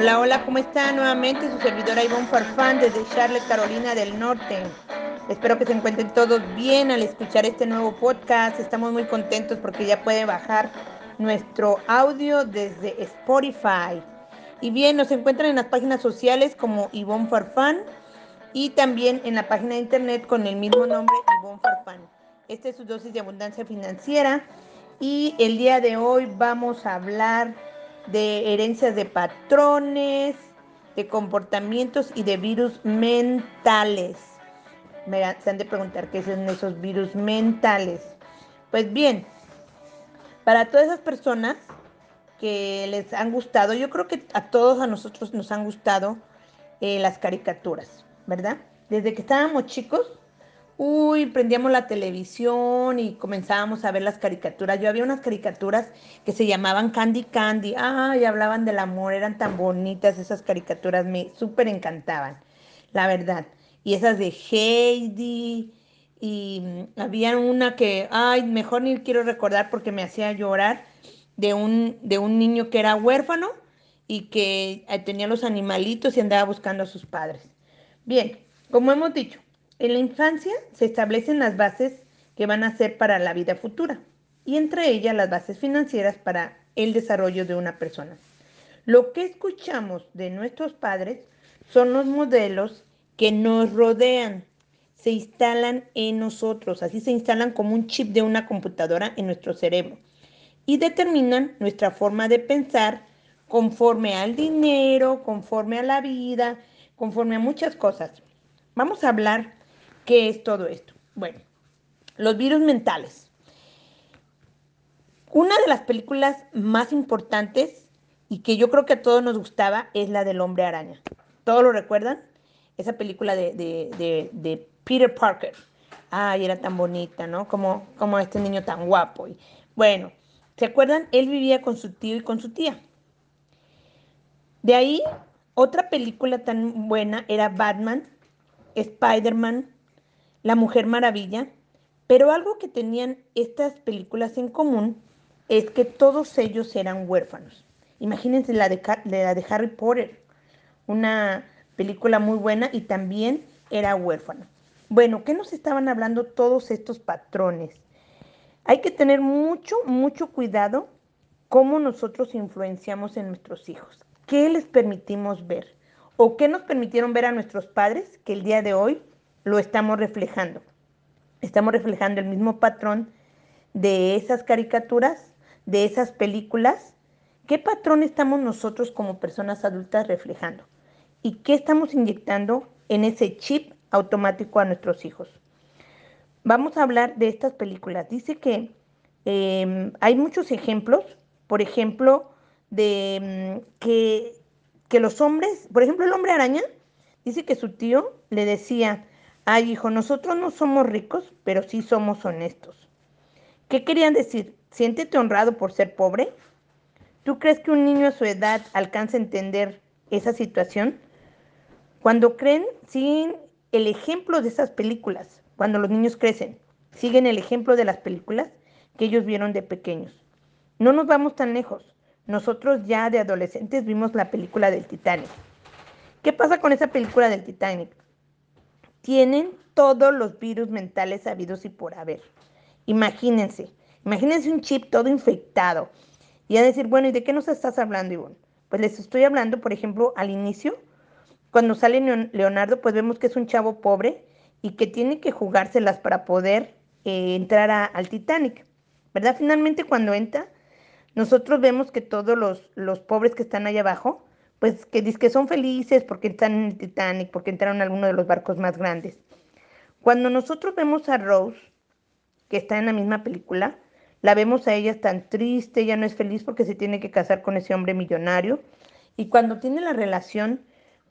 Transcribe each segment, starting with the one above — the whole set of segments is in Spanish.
Hola, hola, ¿cómo está? Nuevamente su servidora Ivonne Farfán desde Charlotte, Carolina del Norte. Espero que se encuentren todos bien al escuchar este nuevo podcast. Estamos muy contentos porque ya puede bajar nuestro audio desde Spotify. Y bien, nos encuentran en las páginas sociales como Ivonne Farfán y también en la página de internet con el mismo nombre, Ivonne Farfán. Esta es su dosis de abundancia financiera y el día de hoy vamos a hablar de herencias de patrones, de comportamientos y de virus mentales. Me se han de preguntar qué son esos virus mentales. Pues bien, para todas esas personas que les han gustado, yo creo que a todos a nosotros nos han gustado eh, las caricaturas, ¿verdad? Desde que estábamos chicos, uy, prendíamos la televisión y comenzábamos a ver las caricaturas. Yo había unas caricaturas que se llamaban Candy Candy, ay, hablaban del amor, eran tan bonitas esas caricaturas, me súper encantaban, la verdad. Y esas de Heidi, y mm, había una que, ay, mejor ni quiero recordar porque me hacía llorar, de un, de un niño que era huérfano y que eh, tenía los animalitos y andaba buscando a sus padres. Bien, como hemos dicho, en la infancia se establecen las bases que van a ser para la vida futura y entre ellas las bases financieras para el desarrollo de una persona. Lo que escuchamos de nuestros padres son los modelos que nos rodean, se instalan en nosotros, así se instalan como un chip de una computadora en nuestro cerebro y determinan nuestra forma de pensar conforme al dinero, conforme a la vida, conforme a muchas cosas. Vamos a hablar ¿Qué es todo esto? Bueno, los virus mentales. Una de las películas más importantes y que yo creo que a todos nos gustaba es la del hombre araña. ¿Todos lo recuerdan? Esa película de, Peter Parker. Ay, era tan bonita, ¿no? Como, como este niño tan guapo. Bueno, ¿se acuerdan? Él vivía con su tío y con su tía. De ahí, otra película tan buena era Batman, Spider-Man, la Mujer Maravilla, pero algo que tenían estas películas en común es que todos ellos eran huérfanos. Imagínense la de, Harry Potter, una película muy buena y también era huérfano. Bueno, ¿qué nos estaban hablando todos estos patrones? Hay que tener mucho, mucho cuidado cómo nosotros influenciamos en nuestros hijos. ¿Qué les permitimos ver? ¿O qué nos permitieron ver a nuestros padres que el día de hoy lo estamos reflejando. Estamos reflejando el mismo patrón de esas caricaturas, de esas películas. ¿Qué patrón estamos nosotros como personas adultas reflejando? ¿Y qué estamos inyectando en ese chip automático a nuestros hijos? Vamos a hablar de estas películas. Dice que em, hay muchos ejemplos, por ejemplo, de mm, que, que los hombres, por ejemplo, el hombre araña, dice que su tío le decía, Ay, hijo, nosotros no somos ricos, pero sí somos honestos. ¿Qué querían decir? ¿Siéntete honrado por ser pobre? ¿Tú crees que un niño a su edad alcanza a entender esa situación? Cuando creen, siguen el ejemplo de esas películas. Cuando los niños crecen, siguen el ejemplo de las películas que ellos vieron de pequeños. No nos vamos tan lejos. Nosotros ya de adolescentes vimos la película del Titanic. ¿Qué pasa con esa película del Titanic? Tienen todos los virus mentales habidos y por haber. Imagínense, imagínense un chip todo infectado. Y a decir, bueno, ¿y de qué nos estás hablando, Ivonne? Pues les estoy hablando, por ejemplo, al inicio, cuando sale Leonardo, pues vemos que es un chavo pobre y que tiene que jugárselas para poder eh, entrar al Titanic, ¿verdad? Finalmente cuando entra, nosotros vemos que todos los, los pobres que están allá abajo, pues que dicen que son felices porque están en el Titanic, porque entraron en alguno de los barcos más grandes. Cuando nosotros vemos a Rose, que está en la misma película, la vemos a ella tan triste, ella no es feliz porque se tiene que casar con ese hombre millonario. Y cuando tiene la relación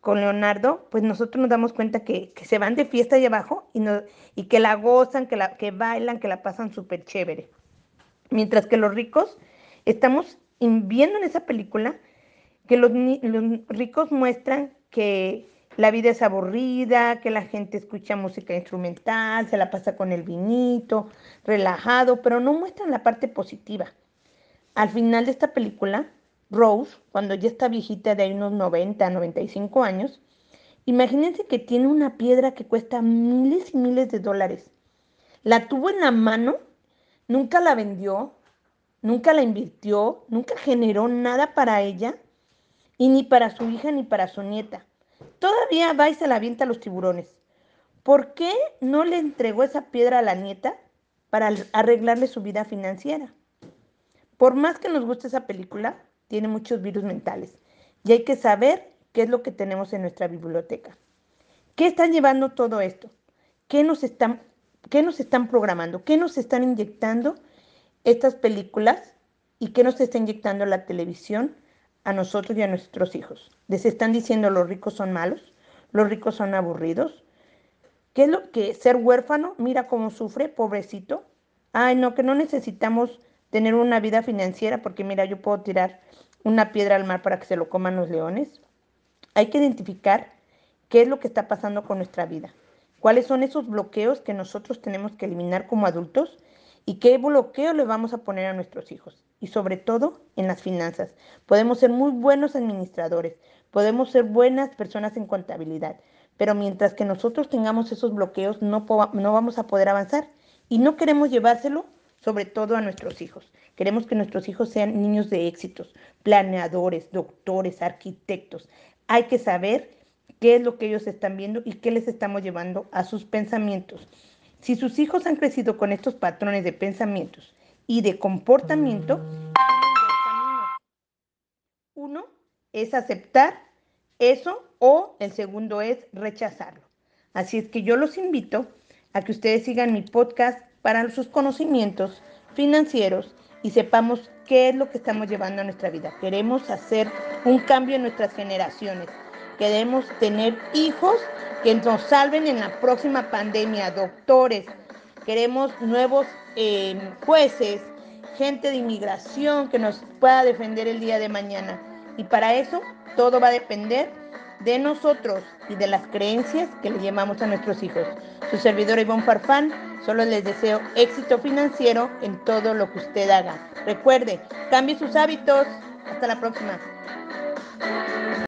con Leonardo, pues nosotros nos damos cuenta que, se van de fiesta allá abajo y, no, y que la gozan, que, la, que bailan, que la pasan súper chévere. Mientras que los ricos estamos viendo en esa película que los, ricos muestran que la vida es aburrida, que la gente escucha música instrumental, se la pasa con el vinito, relajado, pero no muestran la parte positiva. Al final de esta película, Rose, cuando ya está viejita de unos 90, 95 años, imagínense que tiene una piedra que cuesta miles y miles de dólares. La tuvo en la mano, nunca la vendió, nunca la invirtió, nunca generó nada para ella, y ni para su hija ni para su nieta. Todavía va y se la avienta a los tiburones. ¿Por qué no le entregó esa piedra a la nieta para arreglarle su vida financiera? Por más que nos guste esa película, tiene muchos virus mentales y hay que saber qué es lo que tenemos en nuestra biblioteca. ¿Qué están llevando todo esto? ¿Qué nos están, qué nos están programando? ¿Qué nos están inyectando estas películas y qué nos está inyectando la televisión a nosotros y a nuestros hijos? ¿Les están diciendo los ricos son malos? ¿Los ricos son aburridos? ¿Qué es lo que ser huérfano? Mira cómo sufre, pobrecito. Ay, no, que no necesitamos tener una vida financiera, porque mira, yo puedo tirar una piedra al mar para que se lo coman los leones. Hay que identificar qué es lo que está pasando con nuestra vida, cuáles son esos bloqueos que nosotros tenemos que eliminar como adultos y qué bloqueo le vamos a poner a nuestros hijos. Y sobre todo en las finanzas. Podemos ser muy buenos administradores, podemos ser buenas personas en contabilidad, pero mientras que nosotros tengamos esos bloqueos no, no vamos a poder avanzar y no queremos llevárselo sobre todo a nuestros hijos. Queremos que nuestros hijos sean niños de éxitos, planeadores, doctores, arquitectos. Hay que saber qué es lo que ellos están viendo y qué les estamos llevando a sus pensamientos. Si sus hijos han crecido con estos patrones de pensamientos y de comportamiento, uno es aceptar eso o el segundo es rechazarlo. Así es que yo los invito a que ustedes sigan mi podcast para sus conocimientos financieros y sepamos qué es lo que estamos llevando a nuestra vida. Queremos hacer un cambio en nuestras generaciones. Queremos tener hijos que nos salven en la próxima pandemia, doctores. Queremos nuevos eh, jueces, gente de inmigración que nos pueda defender el día de mañana. Y para eso todo va a depender de nosotros y de las creencias que le llamamos a nuestros hijos. Su servidor Ivonne Farfán, solo les deseo éxito financiero en todo lo que usted haga. Recuerde, cambie sus hábitos. Hasta la próxima.